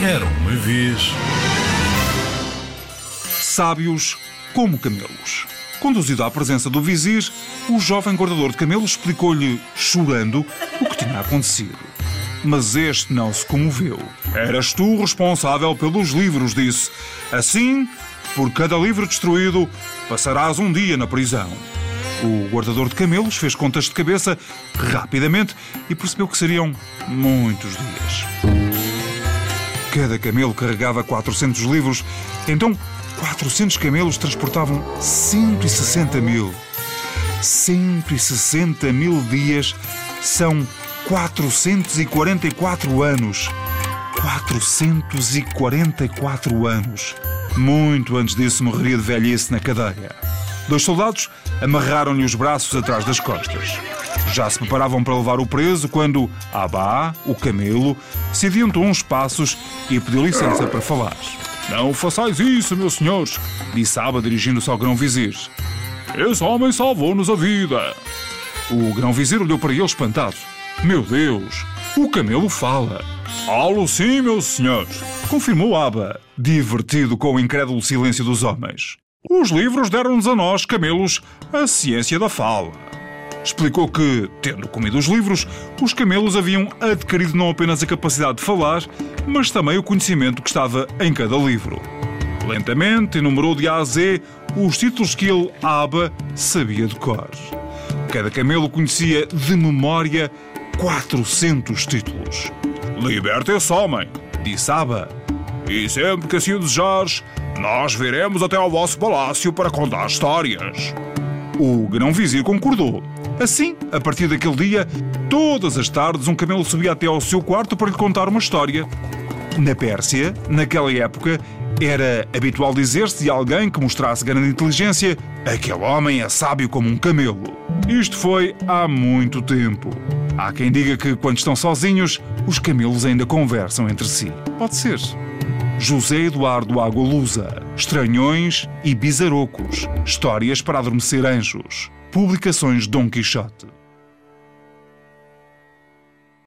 Era uma vez. Sábios como camelos. Conduzido à presença do vizir, o jovem guardador de camelos explicou-lhe, chorando, o que tinha acontecido. Mas este não se comoveu. Eras tu responsável pelos livros, disse. Assim, por cada livro destruído, passarás um dia na prisão. O guardador de camelos fez contas de cabeça rapidamente e percebeu que seriam muitos dias. Cada camelo carregava 400 livros, então 400 camelos transportavam 160 mil. 160 mil dias são 444 anos. 444 anos. Muito antes disso morreria de velhice na cadeia. Dois soldados amarraram-lhe os braços atrás das costas. Já se preparavam para levar o preso quando Abá, o camelo, se adiantou uns passos e pediu licença para falar. Não façais isso, meus senhores, disse Aba dirigindo-se ao grão-vizir. Esse homem salvou-nos a vida. O grão-vizir olhou para ele espantado. Meu Deus, o camelo fala. Falo sim, meus senhores, confirmou Aba, divertido com o incrédulo silêncio dos homens. Os livros deram-nos a nós, camelos, a ciência da fala. Explicou que, tendo comido os livros, os camelos haviam adquirido não apenas a capacidade de falar, mas também o conhecimento que estava em cada livro. Lentamente enumerou de A a Z os títulos que ele, Aba, sabia de cor. Cada camelo conhecia de memória 400 títulos. Liberte esse homem, disse Aba, e sempre que assim o desejares, nós viremos até ao vosso palácio para contar histórias. O grão-vizir concordou. Assim, a partir daquele dia, todas as tardes um camelo subia até ao seu quarto para lhe contar uma história. Na Pérsia, naquela época, era habitual dizer-se de alguém que mostrasse grande inteligência: aquele homem é sábio como um camelo. Isto foi há muito tempo. Há quem diga que, quando estão sozinhos, os camelos ainda conversam entre si. Pode ser. José Eduardo Agualusa, Estranhões e Bizarocos, Histórias para Adormecer Anjos, Publicações Dom Quixote.